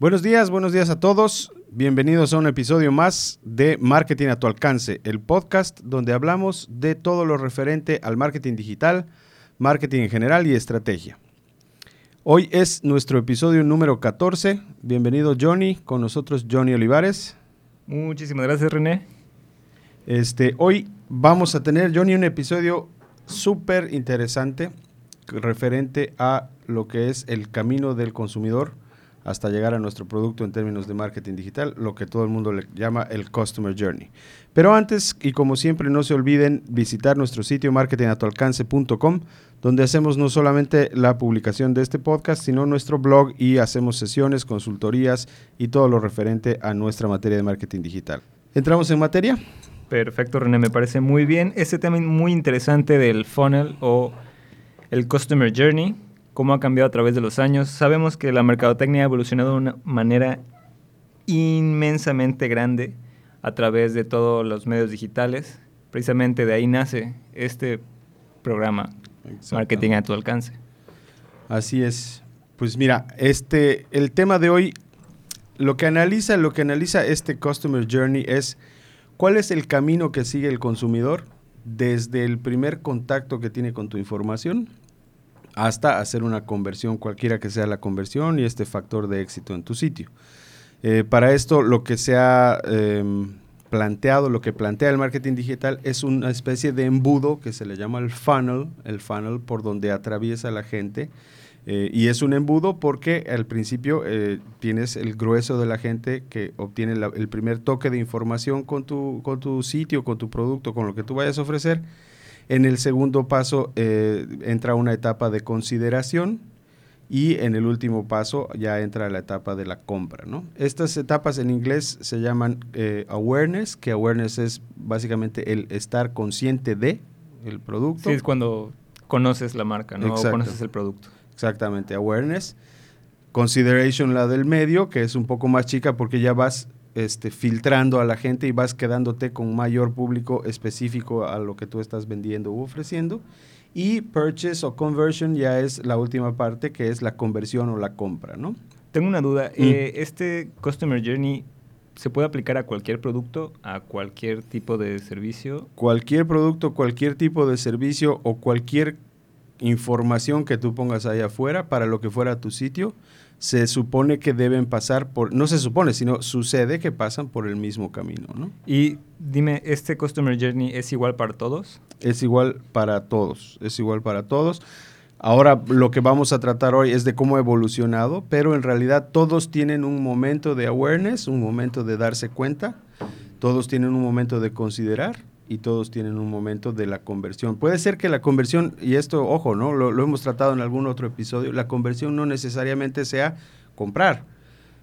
Buenos días, buenos días a todos. Bienvenidos a un episodio más de Marketing a tu alcance, el podcast donde hablamos de todo lo referente al marketing digital, marketing en general y estrategia. Hoy es nuestro episodio número 14. Bienvenido Johnny, con nosotros Johnny Olivares. Muchísimas gracias René. Este, hoy vamos a tener, Johnny, un episodio súper interesante referente a lo que es el camino del consumidor hasta llegar a nuestro producto en términos de marketing digital, lo que todo el mundo le llama el Customer Journey. Pero antes, y como siempre, no se olviden visitar nuestro sitio marketingatualcance.com, donde hacemos no solamente la publicación de este podcast, sino nuestro blog y hacemos sesiones, consultorías y todo lo referente a nuestra materia de marketing digital. ¿Entramos en materia? Perfecto, René, me parece muy bien. Este tema muy interesante del funnel o el Customer Journey cómo ha cambiado a través de los años. Sabemos que la mercadotecnia ha evolucionado de una manera inmensamente grande a través de todos los medios digitales. Precisamente de ahí nace este programa, Marketing a tu alcance. Así es. Pues mira, este, el tema de hoy, lo que analiza, lo que analiza este Customer Journey es cuál es el camino que sigue el consumidor desde el primer contacto que tiene con tu información hasta hacer una conversión, cualquiera que sea la conversión y este factor de éxito en tu sitio. Eh, para esto, lo que se ha em, planteado, lo que plantea el marketing digital es una especie de embudo que se le llama el funnel, el funnel por donde atraviesa la gente. Eh, y es un embudo porque al principio eh, tienes el grueso de la gente que obtiene el primer toque de información con tu, con tu sitio, con tu producto, con lo que tú vayas a ofrecer en el segundo paso eh, entra una etapa de consideración y en el último paso ya entra la etapa de la compra. ¿no? Estas etapas en inglés se llaman eh, awareness, que awareness es básicamente el estar consciente de el producto. Sí, es cuando conoces la marca, ¿no? O conoces el producto. Exactamente, awareness. Consideration, la del medio, que es un poco más chica porque ya vas este, filtrando a la gente y vas quedándote con mayor público específico a lo que tú estás vendiendo u ofreciendo. Y purchase o conversion ya es la última parte, que es la conversión o la compra, ¿no? Tengo una duda. Mm. Eh, ¿Este Customer Journey se puede aplicar a cualquier producto, a cualquier tipo de servicio? Cualquier producto, cualquier tipo de servicio o cualquier información que tú pongas ahí afuera para lo que fuera tu sitio se supone que deben pasar por, no se supone, sino sucede que pasan por el mismo camino, ¿no? Y dime, ¿este Customer Journey es igual para todos? Es igual para todos, es igual para todos. Ahora lo que vamos a tratar hoy es de cómo ha evolucionado, pero en realidad todos tienen un momento de awareness, un momento de darse cuenta, todos tienen un momento de considerar y todos tienen un momento de la conversión. Puede ser que la conversión, y esto, ojo, ¿no? Lo, hemos tratado en algún otro episodio, la conversión no necesariamente sea comprar.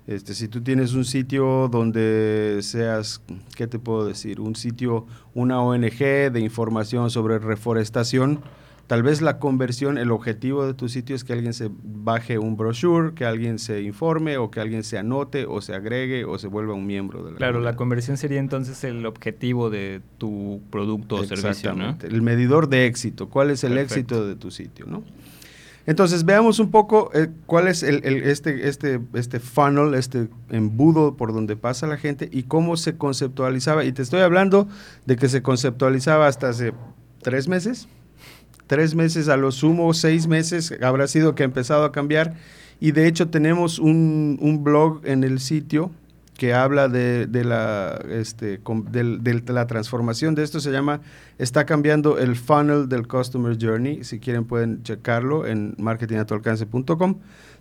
Este, si tú tienes un sitio donde seas, ¿qué te puedo decir? Un sitio, una ONG de información sobre reforestación, Tal vez la conversión, el objetivo de tu sitio es que alguien se baje un brochure, que alguien se informe o que alguien se anote o se agregue o se vuelva un miembro de la Claro, la conversión sería entonces el objetivo de tu producto o servicio, ¿no? El medidor de éxito, cuál es el éxito de tu sitio, ¿no? Entonces, veamos un poco eh, cuál es el, este, este, este funnel, este embudo por donde pasa la gente y cómo se conceptualizaba. Y te estoy hablando de que se conceptualizaba hasta hace tres meses, tres meses, a lo sumo seis meses habrá sido que ha empezado a cambiar. Y de hecho tenemos un, blog en el sitio que habla de, la, este, de, la transformación de esto. Se llama Está cambiando el funnel del Customer Journey. Si quieren pueden checarlo en marketingatualcance.com,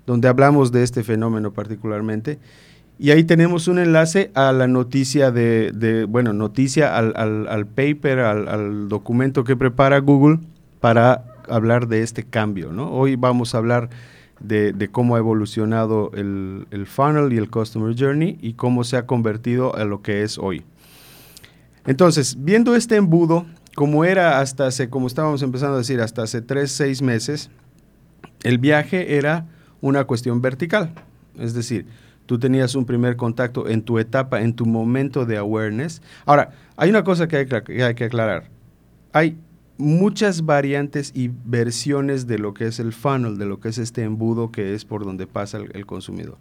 donde hablamos de este fenómeno particularmente. Y ahí tenemos un enlace a la noticia de, bueno, noticia al, al, paper, al, al, documento que prepara Google para hablar de este cambio. ¿no? Hoy vamos a hablar de, cómo ha evolucionado el, funnel y el Customer Journey y cómo se ha convertido a lo que es hoy. Entonces, viendo este embudo, como era hasta hace, como estábamos empezando a decir, hasta hace tres, seis meses, el viaje era una cuestión vertical. Es decir, tú tenías un primer contacto en tu etapa, en tu momento de awareness. Ahora, hay una cosa que, hay que aclarar. Hay muchas variantes y versiones de lo que es el funnel, de lo que es este embudo que es por donde pasa el, consumidor.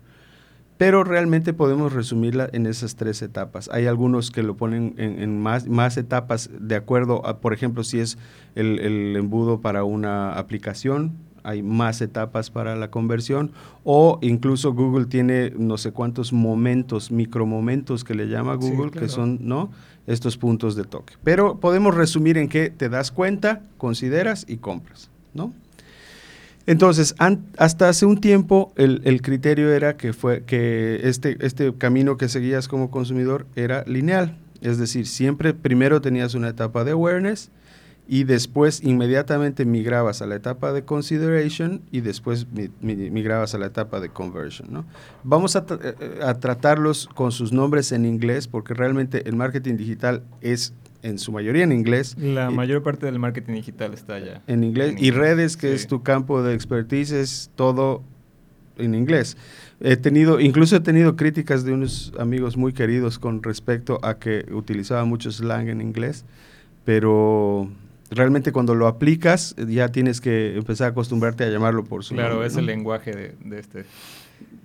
pero realmente podemos resumirla en esas tres etapas. Hay algunos que lo ponen en, más, etapas de acuerdo a, por ejemplo, si es el, embudo para una aplicación, hay más etapas para la conversión, o incluso Google tiene no sé cuántos momentos, micromomentos que le llama Google, que son ¿no? estos puntos de toque. Pero podemos resumir en que te das cuenta, consideras y compras. ¿no? Entonces, hasta hace un tiempo el, criterio era que, fue, que este, este camino que seguías como consumidor era lineal. Es decir, siempre primero tenías una etapa de awareness y después inmediatamente migrabas a la etapa de consideration y después migrabas a la etapa de conversion. ¿no? Vamos a, eh, a tratarlos con sus nombres en inglés porque realmente el marketing digital es en su mayoría en inglés. La mayor parte del marketing digital está allá. En inglés. y redes, que es tu campo de expertise, es todo en inglés. He tenido, incluso he tenido críticas de unos amigos muy queridos con respecto a que utilizaba mucho slang en inglés, pero realmente cuando lo aplicas ya tienes que empezar a acostumbrarte a llamarlo por su Claro, es el lenguaje de, este...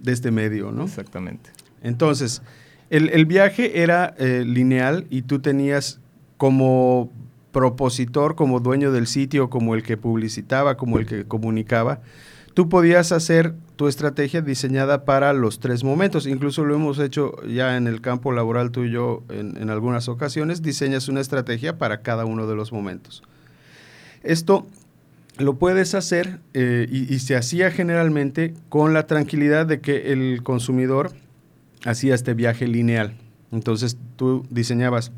De este medio, ¿no? Exactamente. Entonces, el, viaje era eh, lineal y tú tenías como propositor, como dueño del sitio, como el que publicitaba, como el que comunicaba, tú podías hacer tu estrategia diseñada para los tres momentos. Incluso lo hemos hecho ya en el campo laboral tú y yo en, algunas ocasiones, diseñas una estrategia para cada uno de los momentos. Esto lo puedes hacer eh, y, y, se hacía generalmente con la tranquilidad de que el consumidor hacía este viaje lineal. Entonces tú diseñabas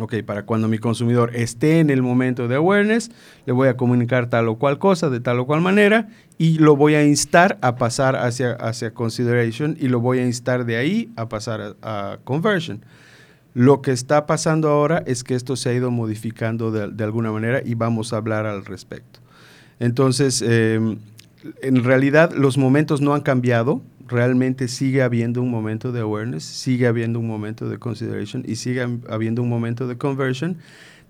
Ok, para cuando mi consumidor esté en el momento de awareness, le voy a comunicar tal o cual cosa de tal o cual manera y lo voy a instar a pasar hacia, hacia consideration y lo voy a instar de ahí a pasar a, conversion. Lo que está pasando ahora es que esto se ha ido modificando de, alguna manera y vamos a hablar al respecto. Entonces, em, en realidad los momentos no han cambiado, realmente sigue habiendo un momento de awareness, sigue habiendo un momento de consideration y sigue habiendo un momento de conversion.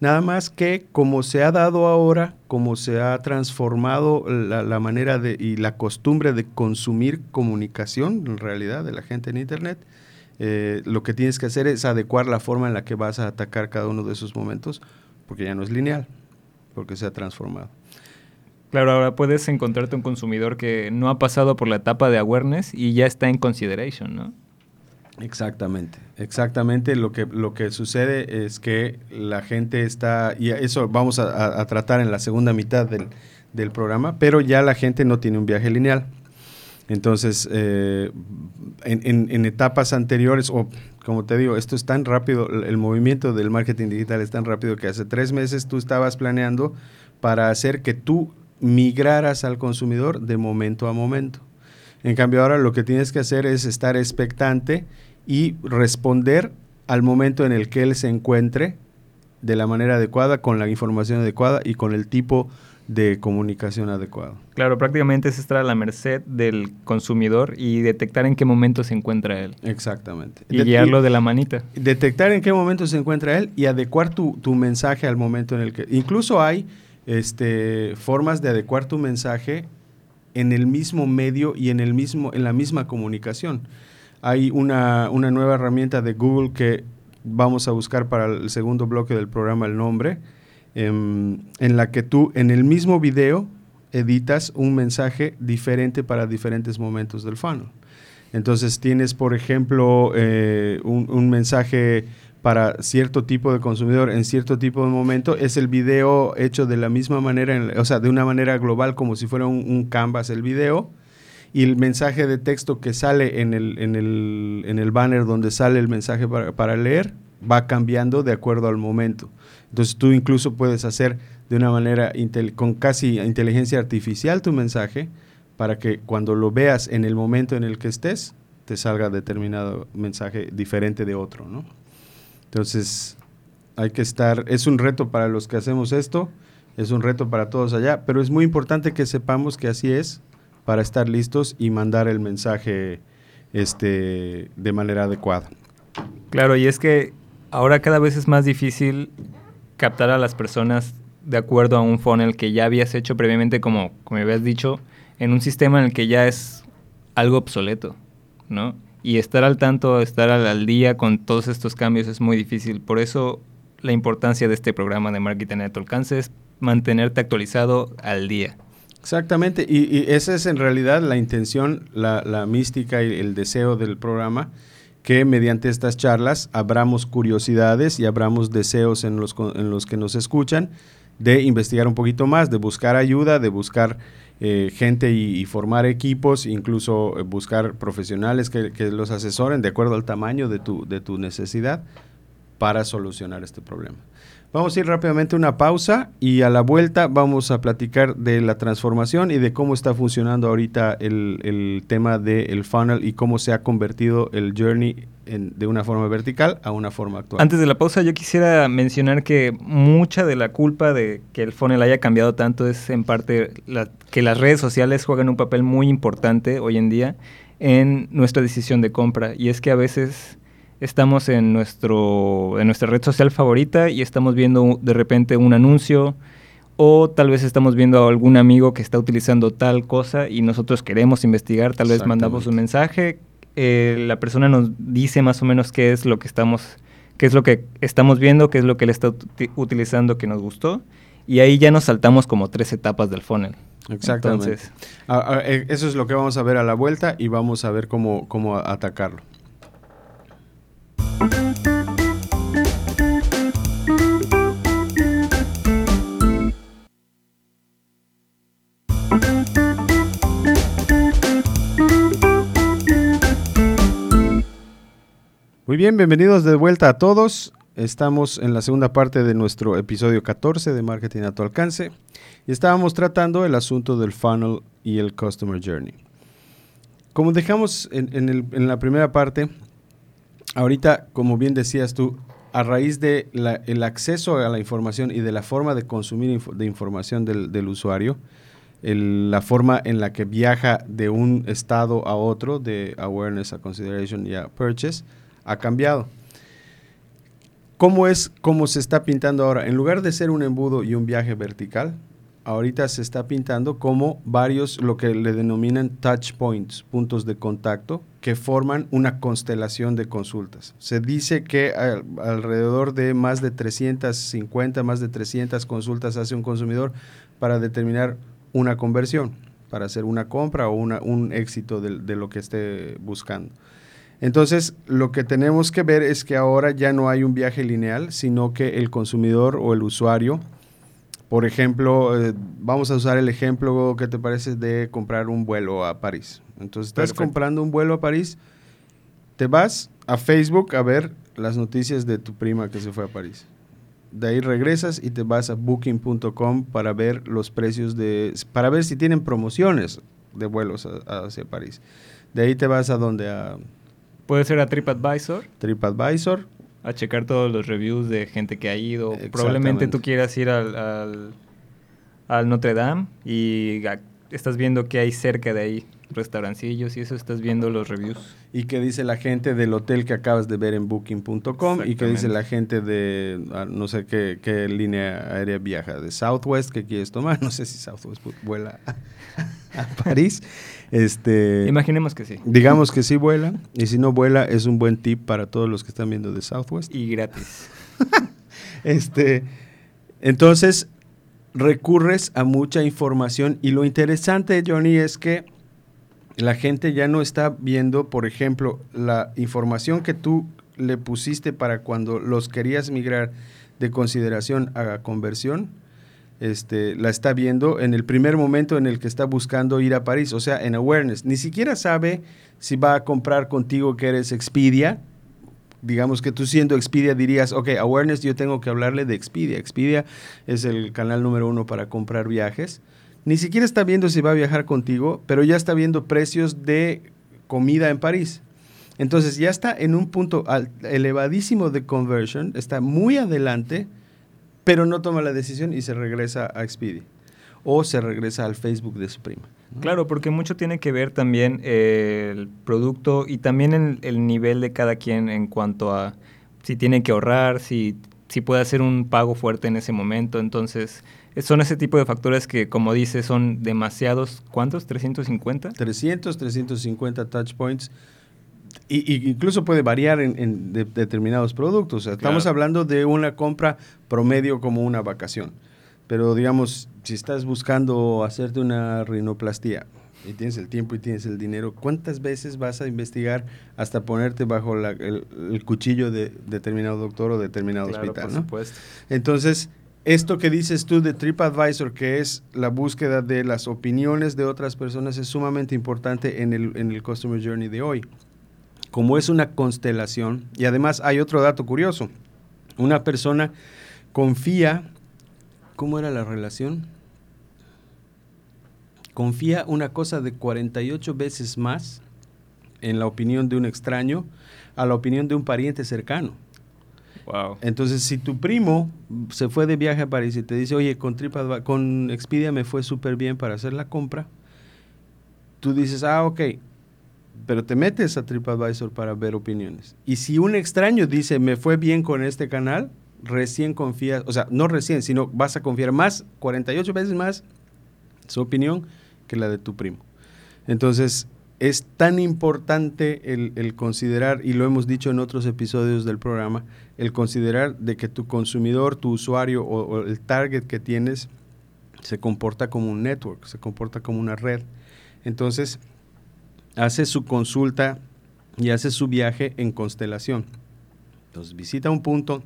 Nada más que como se ha dado ahora, como se ha transformado la, manera de, y la costumbre de consumir comunicación en realidad de la gente en Internet, eh, lo que tienes que hacer es adecuar la forma en la que vas a atacar cada uno de esos momentos, porque ya no es lineal, porque se ha transformado. Claro, ahora puedes encontrarte un consumidor que no ha pasado por la etapa de awareness y ya está en consideration, ¿no? Exactamente, exactamente. Lo que, lo que sucede es que la gente está, y eso vamos a, tratar en la segunda mitad del, programa, pero ya la gente no tiene un viaje lineal. Entonces, eh, en, etapas anteriores, o como te digo, esto es tan rápido, el movimiento del marketing digital es tan rápido que hace tres meses tú estabas planeando para hacer que tú migraras al consumidor de momento a momento. En cambio, ahora lo que tienes que hacer es estar expectante y responder al momento en el que él se encuentre de la manera adecuada, con la información adecuada y con el tipo de comunicación adecuado. Claro, prácticamente es estar a la merced del consumidor y detectar en qué momento se encuentra él. Exactamente. Y guiarlo de la manita. Detectar en qué momento se encuentra él y adecuar tu, tu mensaje al momento en el que... Incluso hay este, formas de adecuar tu mensaje en el mismo medio y en, el mismo, en la misma comunicación. Hay una, nueva herramienta de Google que vamos a buscar para el segundo bloque del programa el nombre, em, en la que tú en el mismo video editas un mensaje diferente para diferentes momentos del funnel. Entonces tienes, por ejemplo, eh, un mensaje para cierto tipo de consumidor en cierto tipo de momento, es el video hecho de la misma manera, o sea, de una manera global, como si fuera un, canvas el video, y el mensaje de texto que sale en el, en el, en el banner donde sale el mensaje para, para, leer va cambiando de acuerdo al momento. Entonces tú incluso puedes hacer de una manera con casi inteligencia artificial tu mensaje para que cuando lo veas en el momento en el que estés, te salga determinado mensaje diferente de otro, ¿no? Entonces, hay que estar, es un reto para los que hacemos esto, es un reto para todos allá, pero es muy importante que sepamos que así es para estar listos y mandar el mensaje este, de manera adecuada. Claro, y es que ahora cada vez es más difícil captar a las personas de acuerdo a un funnel que ya habías hecho previamente, como, como habías dicho, en un sistema en el que ya es algo obsoleto, ¿no? Y estar al tanto, estar al, día con todos estos cambios es muy difícil. Por eso la importancia de este programa de marketing a tu alcance es mantenerte actualizado al día. Exactamente, y, esa es en realidad la intención, la, la, mística y el deseo del programa, que mediante estas charlas abramos curiosidades y abramos deseos en los, en los que nos escuchan de investigar un poquito más, de buscar ayuda, de buscar eh, gente y, formar equipos, incluso eh, buscar profesionales que, que, los asesoren de acuerdo al tamaño de tu, de tu necesidad para solucionar este problema. Vamos a ir rápidamente a una pausa y a la vuelta vamos a platicar de la transformación y de cómo está funcionando ahorita el, el tema del funnel y cómo se ha convertido el journey de una forma vertical a una forma actual. Antes de la pausa yo quisiera mencionar que mucha de la culpa de que el funnel haya cambiado tanto es en parte que las redes sociales juegan un papel muy importante hoy en día en nuestra decisión de compra y es que a veces estamos en, nuestro, en nuestra red social favorita y estamos viendo de repente un anuncio o tal vez estamos viendo a algún amigo que está utilizando tal cosa y nosotros queremos investigar, tal vez mandamos un mensaje, eh, la persona nos dice más o menos qué es lo que estamos qué es lo que estamos viendo, qué es lo que él está utilizando que nos gustó y ahí ya nos saltamos como tres etapas del funnel. Exactamente. Entonces, eh, eso es lo que vamos a ver a la vuelta y vamos a ver cómo, cómo atacarlo. Muy bien, bienvenidos de vuelta a todos. Estamos en la segunda parte de nuestro episodio 14 de Marketing a tu alcance y estábamos tratando el asunto del funnel y el Customer Journey. Como dejamos en la primera parte, ahorita, como bien decías tú, a raíz del el acceso a la información y de la forma de consumir de información del, usuario, la forma en la que viaja de un estado a otro, de awareness a consideration y a purchase, ha cambiado. ¿Cómo es cómo se está pintando ahora? En lugar de ser un embudo y un viaje vertical, ahorita se está pintando como varios, lo que le denominan touch points, puntos de contacto, que forman una constelación de consultas. Se dice que alrededor de más de 350, más de 300 consultas hace un consumidor para determinar una conversión, para hacer una compra o un éxito de, de lo que esté buscando. Entonces, lo que tenemos que ver es que ahora ya no hay un viaje lineal, sino que el consumidor o el usuario por ejemplo, eh, vamos a usar el ejemplo que te parece de comprar un vuelo a París. Entonces, estás comprando un vuelo a París, te vas a Facebook a ver las noticias de tu prima que se fue a París. De ahí regresas y te vas a booking.com para ver los precios de para ver si tienen promociones de vuelos hacia París. De ahí te vas a donde a puede ser a TripAdvisor. TripAdvisor a checar todos los reviews de gente que ha ido. Probablemente tú quieras ir al, al, Notre Dame y estás viendo que hay cerca de ahí restaurancillos y eso estás viendo los reviews. Y qué dice la gente del hotel que acabas de ver en booking.com y qué dice la gente de ah, no sé qué, qué, línea aérea viaja, de Southwest que quieres tomar, no sé si Southwest vuela a París. Este, Imaginemos que sí. Digamos que sí vuela, y si no vuela, es un buen tip para todos los que están viendo de Southwest. Y gratis. este, entonces, recurres a mucha información, y lo interesante, Johnny, es que la gente ya no está viendo, por ejemplo, la información que tú le pusiste para cuando los querías migrar de consideración a conversión este, la está viendo en el primer momento en el que está buscando ir a París, o sea, en awareness. Ni siquiera sabe si va a comprar contigo que eres Expedia. Digamos que tú siendo Expedia dirías, ok, awareness yo tengo que hablarle de Expedia. Expedia es el canal número uno para comprar viajes. Ni siquiera está viendo si va a viajar contigo, pero ya está viendo precios de comida en París. Entonces ya está en un punto elevadísimo de conversion, está muy adelante pero no toma la decisión y se regresa a Expedia o se regresa al Facebook de su prima. Claro, porque mucho tiene que ver también eh, el producto y también el, el, nivel de cada quien en cuanto a si tiene que ahorrar, si, si puede hacer un pago fuerte en ese momento. Entonces, son ese tipo de factores que, como dice, son demasiados. ¿Cuántos? ¿350? 300, 350 touch points y, incluso puede variar en, determinados productos. estamos hablando de una compra promedio como una vacación. Pero digamos, si estás buscando hacerte una rinoplastía y tienes el tiempo y tienes el dinero, ¿cuántas veces vas a investigar hasta ponerte bajo el, cuchillo de determinado doctor o determinado hospital? Por supuesto. Entonces, esto que dices tú de TripAdvisor, que es la búsqueda de las opiniones de otras personas, es sumamente importante en el, en el Customer Journey de hoy. Como es una constelación, y además hay otro dato curioso, una persona confía, ¿cómo era la relación? Confía una cosa de 48 veces más en la opinión de un extraño a la opinión de un pariente cercano. Entonces, si tu primo se fue de viaje a París y te dice, oye, con, con Expedia me fue súper bien para hacer la compra, tú dices, ah, ok, pero te metes a TripAdvisor para ver opiniones. Y si un extraño dice, me fue bien con este canal, recién confías, o sea, no recién, sino vas a confiar más, 48 veces más su opinión que la de tu primo. Entonces, es tan importante el, considerar, y lo hemos dicho en otros episodios del programa, el considerar de que tu consumidor, tu usuario o, el target que tienes se comporta como un network, se comporta como una red. Entonces, hace su consulta y hace su viaje en constelación. Entonces, visita un punto,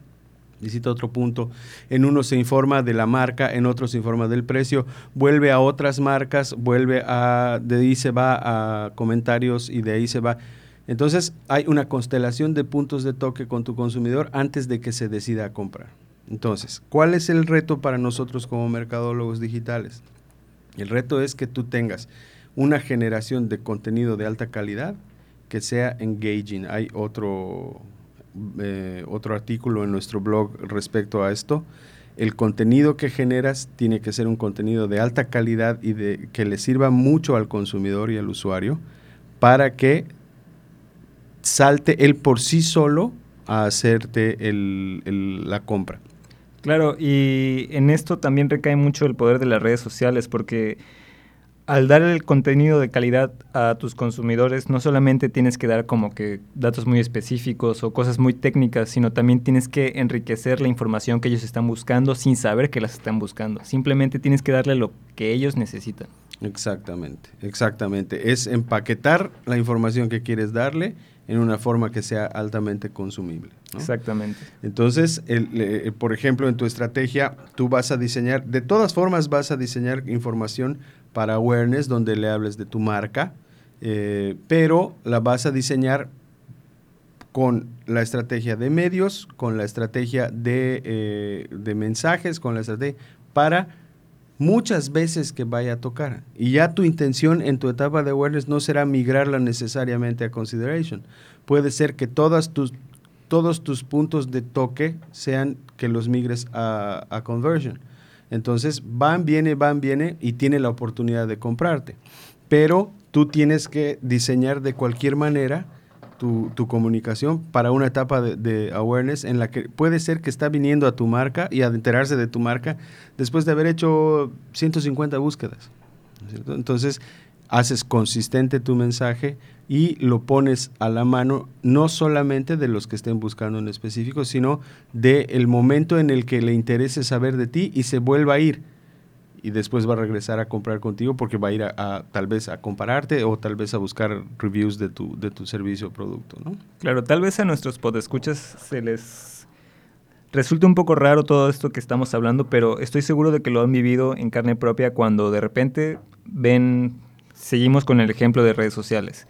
visita otro punto, en uno se informa de la marca, en otro se informa del precio, vuelve a otras marcas, vuelve a, de ahí se va a comentarios y de ahí se va. Entonces hay una constelación de puntos de toque con tu consumidor antes de que se decida a comprar. Entonces, ¿cuál es el reto para nosotros como mercadólogos digitales? El reto es que tú tengas una generación de contenido de alta calidad que sea engaging. Hay otro eh, otro artículo en nuestro blog respecto a esto. El contenido que generas tiene que ser un contenido de alta calidad y de, que le sirva mucho al consumidor y al usuario para que salte él por sí solo a hacerte la compra. Claro, y en esto también recae mucho el poder de las redes sociales, porque al dar el contenido de calidad a tus consumidores, no solamente tienes que dar como que datos muy específicos o cosas muy técnicas, sino también tienes que enriquecer la información que ellos están buscando sin saber que las están buscando. Simplemente tienes que darle lo que ellos necesitan. Exactamente, exactamente. Es empaquetar la información que quieres darle en una forma que sea altamente consumible. Exactamente. Entonces, por ejemplo, en tu estrategia, tú vas a diseñar, de todas formas vas a diseñar información para awareness, donde le hables de tu marca, eh, pero la vas a diseñar con la estrategia de medios, con la estrategia de, eh, de, mensajes, con la estrategia para muchas veces que vaya a tocar. Y ya tu intención en tu etapa de awareness no será migrarla necesariamente a consideration. Puede ser que todas tus, todos tus puntos de toque sean que los migres a, a conversion. Entonces van, viene, van, viene y tiene la oportunidad de comprarte. Pero tú tienes que diseñar de cualquier manera tu, comunicación para una etapa de, awareness en la que puede ser que está viniendo a tu marca y a enterarse de tu marca después de haber hecho 150 búsquedas. Entonces, haces consistente tu mensaje y lo pones a la mano no solamente de los que estén buscando en específico, sino del el momento en el que le interese saber de ti y se vuelva a ir. Y después va a regresar a comprar contigo porque va a ir a, tal vez a compararte o tal vez a buscar reviews de tu, de tu servicio o producto, ¿no? Claro, tal vez a nuestros podescuchas se les resulta un poco raro todo esto que estamos hablando, pero estoy seguro de que lo han vivido en carne propia cuando de repente ven, seguimos con el ejemplo de redes sociales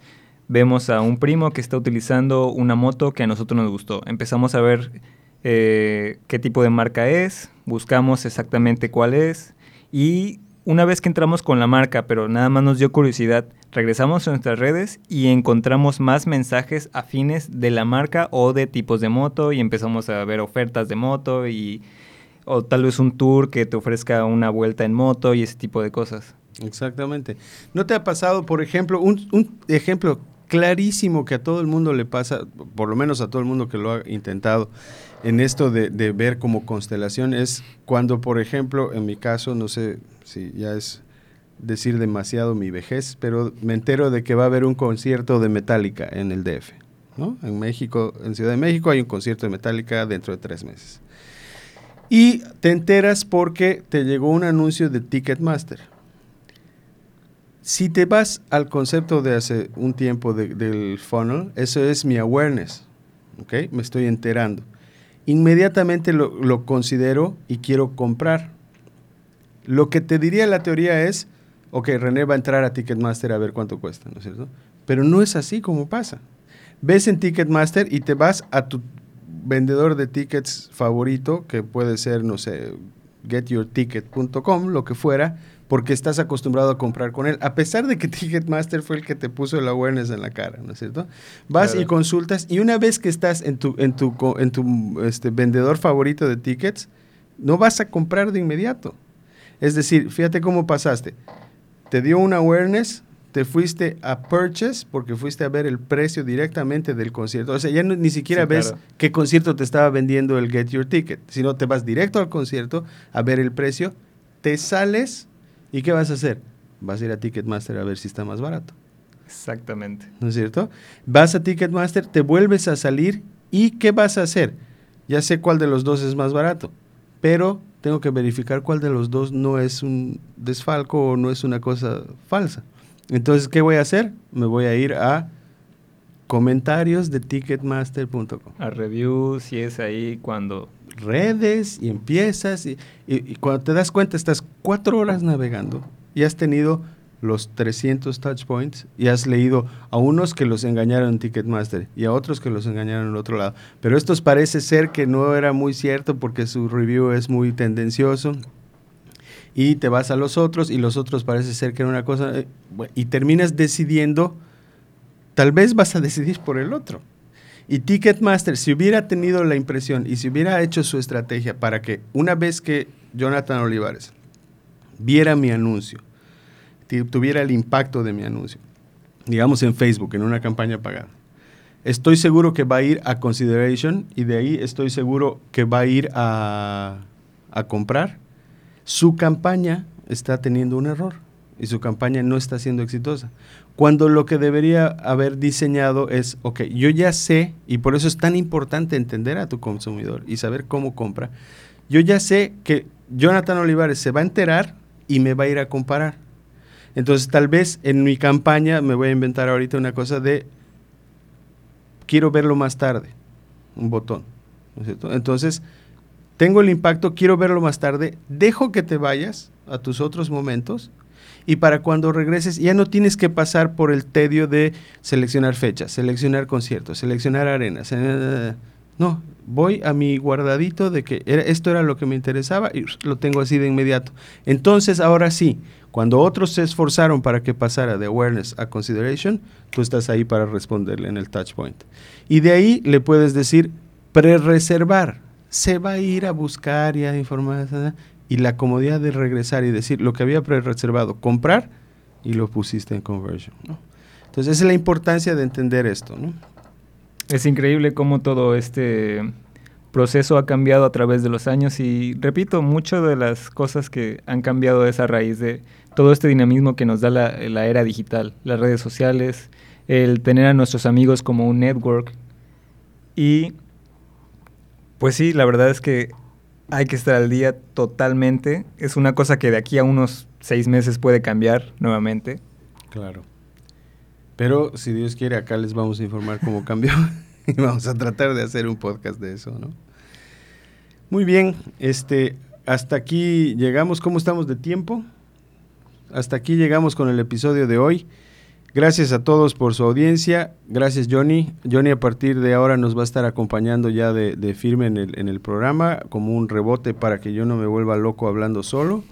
vemos a un primo que está utilizando una moto que a nosotros nos gustó. Empezamos a ver eh, qué tipo de marca es, buscamos exactamente cuál es y una vez que entramos con la marca, pero nada más nos dio curiosidad, regresamos a nuestras redes y encontramos más mensajes afines de la marca o de tipos de moto y empezamos a ver ofertas de moto y o tal vez un tour que te ofrezca una vuelta en moto y ese tipo de cosas. Exactamente. ¿No te ha pasado, por ejemplo, un, ejemplo clarísimo que a todo el mundo le pasa, por lo menos a todo el mundo que lo ha intentado, en esto de, ver como constelación, es cuando, por ejemplo, en mi caso, no sé si ya es decir demasiado mi vejez, pero me entero de que va a haber un concierto de Metallica en el DF. ¿no? En México, en Ciudad de México hay un concierto de Metallica dentro de tres meses. Y te enteras porque te llegó un anuncio de Ticketmaster. Si te vas al concepto de hace un tiempo del funnel, eso es mi awareness, ¿ok? Me estoy enterando. Inmediatamente lo, lo considero y quiero comprar. Lo que te diría la teoría es, ok, René va a entrar a Ticketmaster a ver cuánto cuesta, ¿no es cierto? Pero no es así como pasa. Ves en Ticketmaster y te vas a tu vendedor de tickets favorito, que puede ser, no sé, getyourticket.com, lo que fuera, porque estás acostumbrado a comprar con él, a pesar de que Ticketmaster fue el que te puso el awareness en la cara, ¿no es cierto? Vas y consultas y una vez que estás en tu, en tu, en tu este, vendedor favorito de tickets, no vas a comprar de inmediato. Es decir, fíjate cómo pasaste. Te dio un awareness, te fuiste a purchase porque fuiste a ver el precio directamente del concierto. O sea, ya ni siquiera ves qué concierto te estaba vendiendo el Get Your Ticket, sino te vas directo al concierto a ver el precio, te sales y ¿qué vas a hacer? Vas a ir a Ticketmaster a ver si está más barato. Exactamente. ¿No es cierto? Vas a Ticketmaster, te vuelves a salir y ¿qué vas a hacer? Ya sé cuál de los dos es más barato, pero tengo que verificar cuál de los dos no es un desfalco o no es una cosa falsa. Entonces, ¿qué voy a hacer? Me voy a ir a comentarios de ticketmaster.com. A reviews, y es ahí cuando... Redes y empiezas y, cuando te das cuenta estás cuatro horas navegando y has tenido los 300 touch points y has leído a unos que los engañaron en Ticketmaster y a otros que los engañaron en el otro lado. Pero estos parece ser que no era muy cierto porque su review es muy tendencioso y te vas a los otros y los otros parece ser que era una cosa eh, y terminas decidiendo, tal vez vas a decidir por el otro. Y Ticketmaster, si hubiera tenido la impresión y si hubiera hecho su estrategia para que una vez que Jonathan Olivares viera mi anuncio, tuviera el impacto de mi anuncio, digamos en Facebook, en una campaña pagada, estoy seguro que va a ir a consideration y de ahí estoy seguro que va a ir a, a comprar su campaña está teniendo un error y su campaña no está siendo exitosa. Cuando lo que debería haber diseñado es, ok, yo ya sé, y por eso es tan importante entender a tu consumidor y saber cómo compra, yo ya sé que Jonathan Olivares se va a enterar y me va a ir a comparar. Entonces tal vez en mi campaña me voy a inventar ahorita una cosa de, quiero verlo más tarde, un botón. Entonces, tengo el impacto, quiero verlo más tarde, dejo que te vayas a tus otros momentos y para cuando regreses ya no tienes que pasar por el tedio de seleccionar fechas, seleccionar conciertos, seleccionar arenas. Eh, no, voy a mi guardadito de que esto era lo que me interesaba y lo tengo así de inmediato. Entonces, ahora sí, cuando otros se esforzaron para que pasara de awareness a consideration, tú estás ahí para responderle en el touch point. Y de ahí le puedes decir pre-reservar se va a ir a buscar y a informar. Y la comodidad de regresar y decir lo que había pre-reservado, comprar y lo pusiste en conversion. Entonces, esa es la importancia de entender esto. Es increíble cómo todo este proceso ha cambiado a través de los años y repito, muchas de las cosas que han cambiado es a raíz de todo este dinamismo que nos da la era digital, las redes sociales, el tener a nuestros amigos como un network y pues sí, la verdad es que hay que estar al día totalmente. Es una cosa que de aquí a unos seis meses puede cambiar nuevamente. Claro. Pero si Dios quiere, acá les vamos a informar cómo cambió y vamos a tratar de hacer un podcast de eso, ¿no? Muy bien, este, hasta aquí llegamos. ¿Cómo estamos de tiempo? Hasta aquí llegamos con el episodio de hoy. Gracias a todos por su audiencia. Gracias, Johnny. Johnny a partir de ahora nos va a estar acompañando ya de, firme en el, en el, programa, como un rebote para que yo no me vuelva loco hablando solo.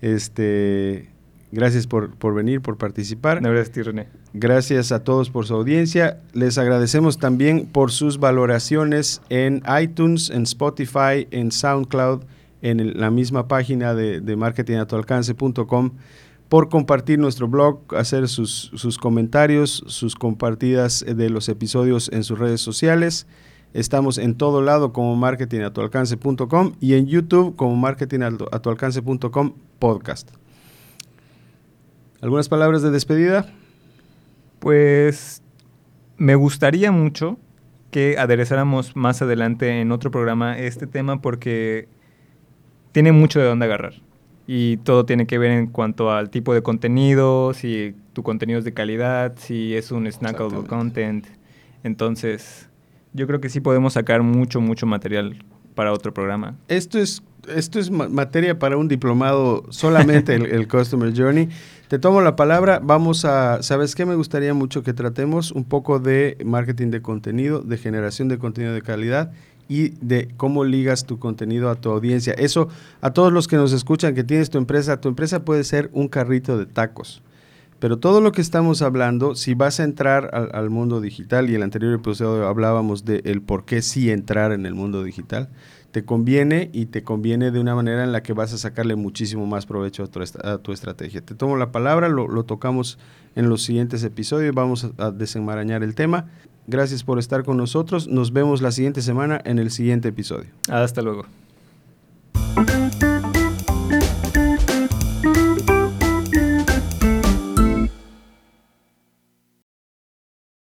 Este, gracias por, por venir, por participar. gracias, René. Gracias a todos por su audiencia. Les agradecemos también por sus valoraciones en iTunes, en Spotify, en SoundCloud, en la misma página de, de marketingatualcance.com por compartir nuestro blog, hacer sus, comentarios, sus compartidas de los episodios en sus redes sociales. Estamos en todo lado como marketingatualcance.com y en YouTube como marketingatualcance.com podcast. ¿Algunas palabras de despedida? Pues me gustaría mucho que aderezáramos más adelante en otro programa este tema porque tiene mucho de dónde agarrar. Y todo tiene que ver en cuanto al tipo de contenido, si tu contenido es de calidad, si es un snackable content. Entonces, yo creo que sí podemos sacar mucho, mucho material para otro programa. Esto es, esto es materia para un diplomado solamente, el, el Customer Journey. Te tomo la palabra, vamos a, ¿sabes qué? Me gustaría mucho que tratemos un poco de marketing de contenido, de generación de contenido de calidad y de cómo ligas tu contenido a tu audiencia. Eso, a todos los que nos escuchan, que tienes tu empresa, tu empresa puede ser un carrito de tacos. Pero todo lo que estamos hablando, si vas a entrar al, mundo digital, y el anterior episodio hablábamos de el por qué sí entrar en el mundo digital, te conviene y te conviene de una manera en la que vas a sacarle muchísimo más provecho a tu, a tu estrategia. Te tomo la palabra, lo, lo, tocamos en los siguientes episodios, vamos a desenmarañar el tema. Gracias por estar con nosotros. Nos vemos la siguiente semana en el siguiente episodio. Hasta luego.